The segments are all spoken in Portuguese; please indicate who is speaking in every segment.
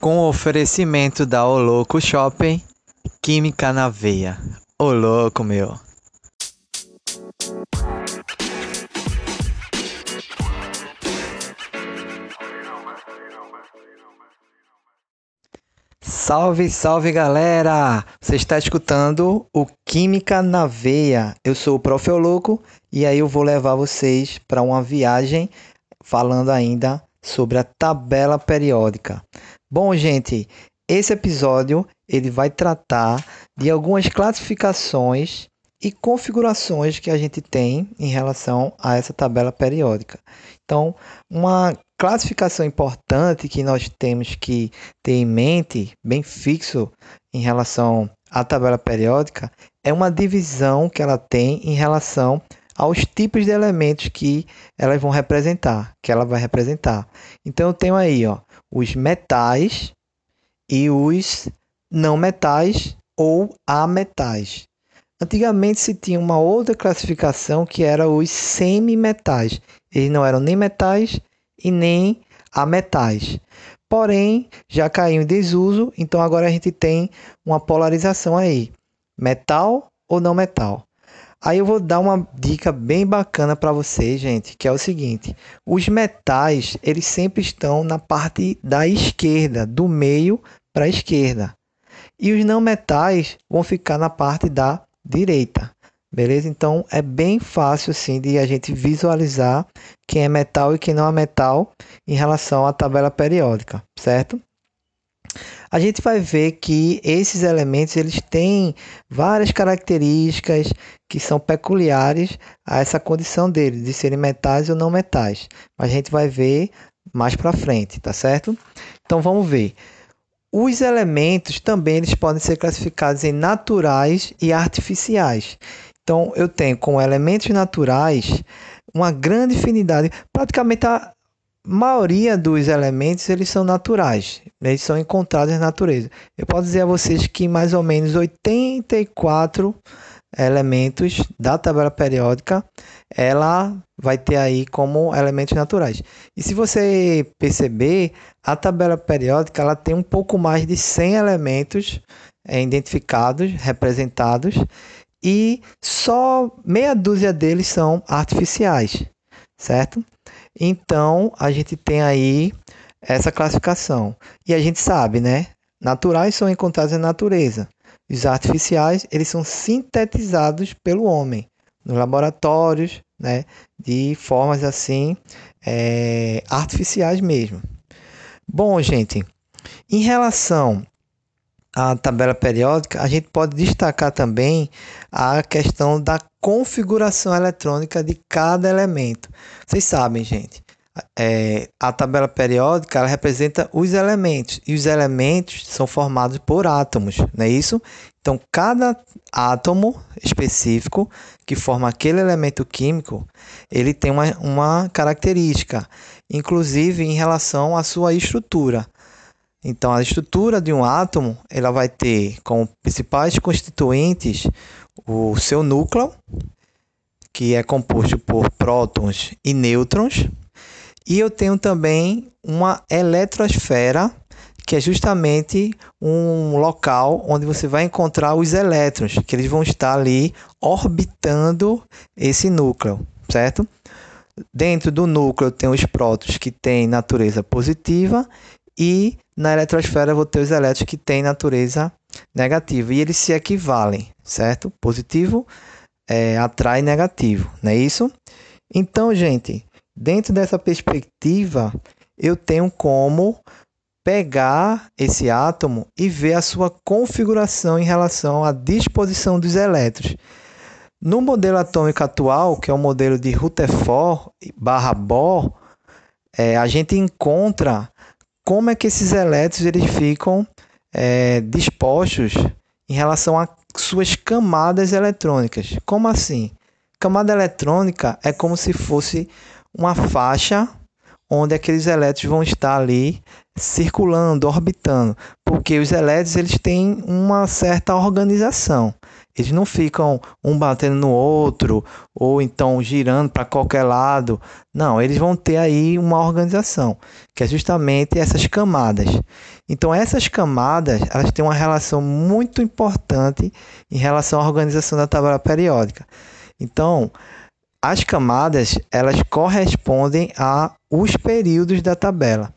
Speaker 1: com o oferecimento da O Louco Shopping, Química na Veia. Ô louco, meu. Salve, salve galera! Você está escutando o Química na Veia. Eu sou o Prof. Louco e aí eu vou levar vocês para uma viagem falando ainda sobre a tabela periódica. Bom, gente, esse episódio ele vai tratar de algumas classificações e configurações que a gente tem em relação a essa tabela periódica. Então, uma classificação importante que nós temos que ter em mente, bem fixo em relação à tabela periódica, é uma divisão que ela tem em relação aos tipos de elementos que elas vão representar, que ela vai representar. Então eu tenho aí, ó, os metais e os não metais ou ametais. Antigamente se tinha uma outra classificação que era os semimetais. Eles não eram nem metais e nem ametais. Porém, já caiu em desuso, então agora a gente tem uma polarização aí: metal ou não metal. Aí eu vou dar uma dica bem bacana para vocês, gente, que é o seguinte: os metais, eles sempre estão na parte da esquerda, do meio para a esquerda. E os não metais vão ficar na parte da direita. Beleza? Então é bem fácil assim de a gente visualizar quem é metal e quem não é metal em relação à tabela periódica, certo? A gente vai ver que esses elementos eles têm várias características que são peculiares a essa condição deles, de serem metais ou não metais. A gente vai ver mais para frente, tá certo? Então vamos ver. Os elementos também eles podem ser classificados em naturais e artificiais. Então eu tenho como elementos naturais uma grande afinidade, praticamente a, maioria dos elementos eles são naturais, eles são encontrados na natureza. Eu posso dizer a vocês que mais ou menos 84 elementos da tabela periódica ela vai ter aí como elementos naturais. E se você perceber, a tabela periódica ela tem um pouco mais de 100 elementos é, identificados, representados, e só meia dúzia deles são artificiais, certo? Então, a gente tem aí essa classificação. E a gente sabe, né? Naturais são encontrados na natureza. Os artificiais, eles são sintetizados pelo homem nos laboratórios, né? De formas assim, é, artificiais mesmo. Bom, gente, em relação à tabela periódica, a gente pode destacar também a questão da configuração eletrônica de cada elemento. Vocês sabem, gente, é, a tabela periódica ela representa os elementos e os elementos são formados por átomos, não é isso? Então, cada átomo específico que forma aquele elemento químico, ele tem uma, uma característica, inclusive em relação à sua estrutura. Então, a estrutura de um átomo ela vai ter como principais constituintes o seu núcleo, que é composto por prótons e nêutrons, e eu tenho também uma eletrosfera, que é justamente um local onde você vai encontrar os elétrons, que eles vão estar ali orbitando esse núcleo, certo? Dentro do núcleo tem os prótons que têm natureza positiva e na eletrosfera vou ter os elétrons que têm natureza negativa e eles se equivalem, certo? Positivo é, atrai negativo, não é isso? Então, gente, dentro dessa perspectiva, eu tenho como pegar esse átomo e ver a sua configuração em relação à disposição dos elétrons. No modelo atômico atual, que é o modelo de Rutherford barra Bohr, é, a gente encontra como é que esses elétrons eles ficam é, dispostos em relação a suas camadas eletrônicas. Como assim? Camada eletrônica é como se fosse uma faixa onde aqueles elétrons vão estar ali circulando, orbitando, porque os elétrons eles têm uma certa organização. Eles não ficam um batendo no outro ou então girando para qualquer lado. Não, eles vão ter aí uma organização, que é justamente essas camadas. Então essas camadas, elas têm uma relação muito importante em relação à organização da tabela periódica. Então, as camadas, elas correspondem a os períodos da tabela.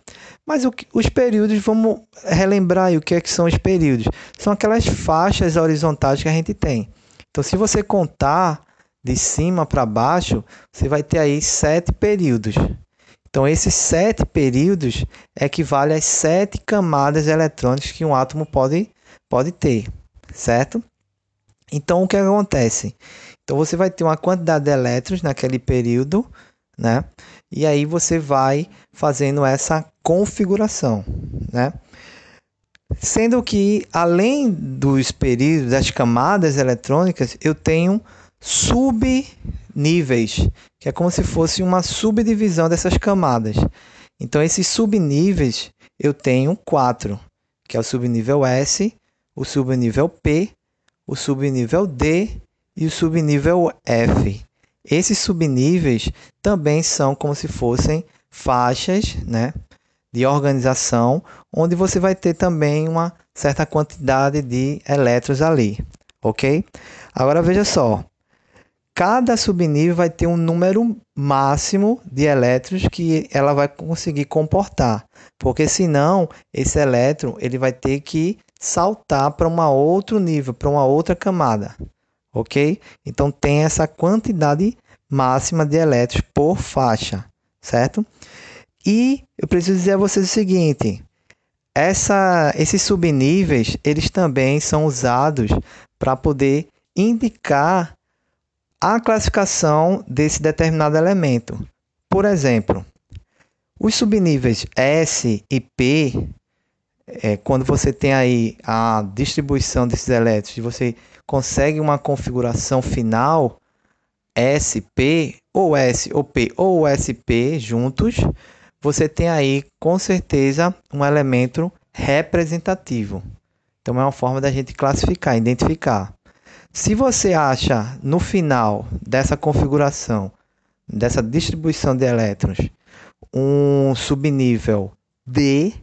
Speaker 1: Mas o, os períodos, vamos relembrar o que, é que são os períodos. São aquelas faixas horizontais que a gente tem. Então, se você contar de cima para baixo, você vai ter aí sete períodos. Então, esses sete períodos equivalem às sete camadas eletrônicas que um átomo pode, pode ter, certo? Então, o que acontece? Então, você vai ter uma quantidade de elétrons naquele período, né? E aí você vai fazendo essa configuração, né? Sendo que além dos períodos, das camadas eletrônicas, eu tenho subníveis, que é como se fosse uma subdivisão dessas camadas. Então esses subníveis eu tenho quatro, que é o subnível S, o subnível P, o subnível D e o subnível F. Esses subníveis também são como se fossem faixas, né? De organização, onde você vai ter também uma certa quantidade de elétrons ali, ok? Agora veja só, cada subnível vai ter um número máximo de elétrons que ela vai conseguir comportar, porque senão esse elétron ele vai ter que saltar para um outro nível, para uma outra camada, ok? Então tem essa quantidade máxima de elétrons por faixa, certo? E eu preciso dizer a vocês o seguinte: essa, esses subníveis eles também são usados para poder indicar a classificação desse determinado elemento. Por exemplo, os subníveis S e P, é, quando você tem aí a distribuição desses elétrons, você consegue uma configuração final SP ou S ou P ou SP juntos, você tem aí com certeza um elemento representativo. Então é uma forma da gente classificar, identificar. Se você acha no final dessa configuração, dessa distribuição de elétrons, um subnível D,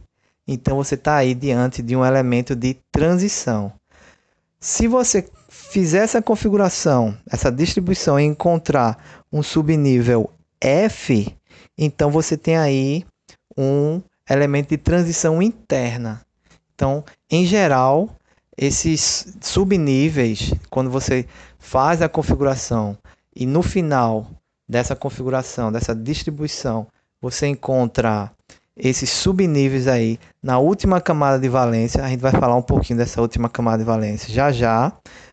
Speaker 1: então você está aí diante de um elemento de transição. Se você fizer essa configuração, essa distribuição e encontrar um subnível F, então você tem aí um elemento de transição interna. Então, em geral, esses subníveis, quando você faz a configuração e no final dessa configuração, dessa distribuição, você encontra esses subníveis aí na última camada de valência. A gente vai falar um pouquinho dessa última camada de valência já já,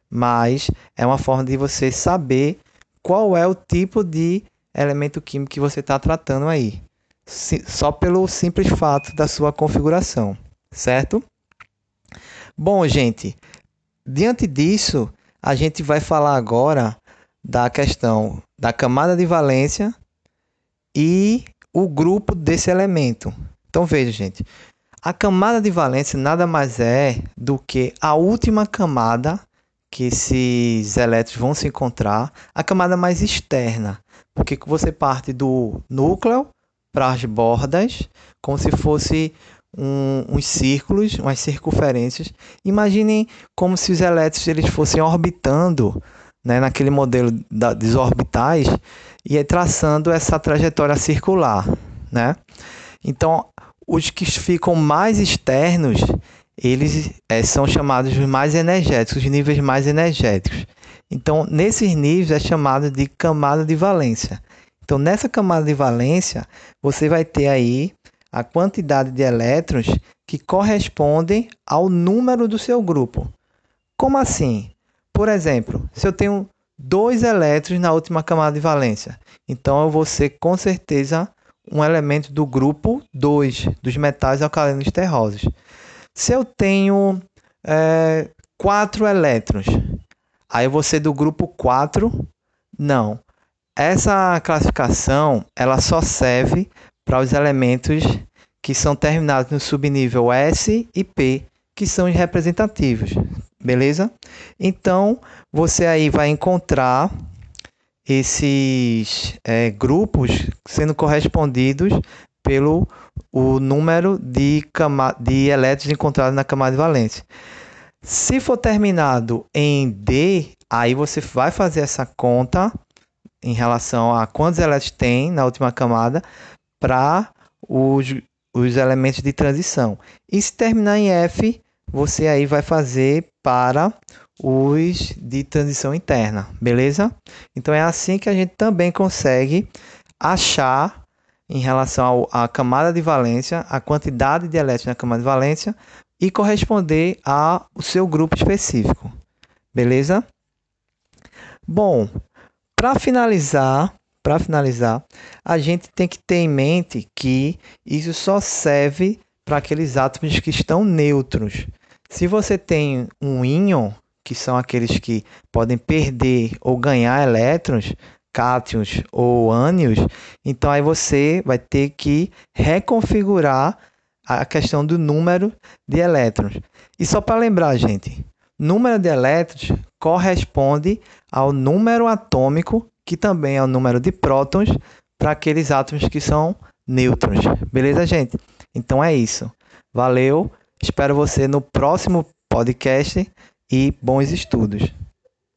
Speaker 1: mas é uma forma de você saber qual é o tipo de elemento químico que você está tratando aí, só pelo simples fato da sua configuração, certo? Bom, gente, diante disso, a gente vai falar agora da questão da camada de valência e o grupo desse elemento. Então veja, gente, a camada de valência nada mais é do que a última camada que esses elétrons vão se encontrar, a camada mais externa, porque você parte do núcleo para as bordas, como se fosse um, uns círculos, umas circunferências. Imaginem como se os elétrons eles fossem orbitando né, naquele modelo da, dos orbitais e traçando essa trajetória circular. Né? Então, os que ficam mais externos, eles é, são chamados de mais energéticos, os níveis mais energéticos. Então, nesses níveis é chamado de camada de valência. Então, nessa camada de valência, você vai ter aí a quantidade de elétrons que correspondem ao número do seu grupo. Como assim? Por exemplo, se eu tenho dois elétrons na última camada de valência, então eu vou ser com certeza um elemento do grupo 2 dos metais alcalinos terrosos. Se eu tenho é, quatro elétrons, aí você do grupo 4, não. Essa classificação ela só serve para os elementos que são terminados no subnível S e P, que são representativos, beleza? Então, você aí vai encontrar esses é, grupos sendo correspondidos pelo o número de, de elétrons encontrados na camada de valência. Se for terminado em D, aí você vai fazer essa conta em relação a quantos elétrons tem na última camada para os, os elementos de transição. E se terminar em F, você aí vai fazer para os de transição interna, beleza? Então é assim que a gente também consegue achar em relação à camada de valência, a quantidade de elétrons na camada de valência e corresponder ao seu grupo específico, beleza? Bom, para finalizar, para finalizar, a gente tem que ter em mente que isso só serve para aqueles átomos que estão neutros. Se você tem um íon, que são aqueles que podem perder ou ganhar elétrons, cátions ou ânions, então aí você vai ter que reconfigurar a questão do número de elétrons. E só para lembrar, gente, número de elétrons corresponde ao número atômico, que também é o número de prótons, para aqueles átomos que são nêutrons. Beleza, gente? Então é isso. Valeu. Espero você no próximo podcast e bons estudos.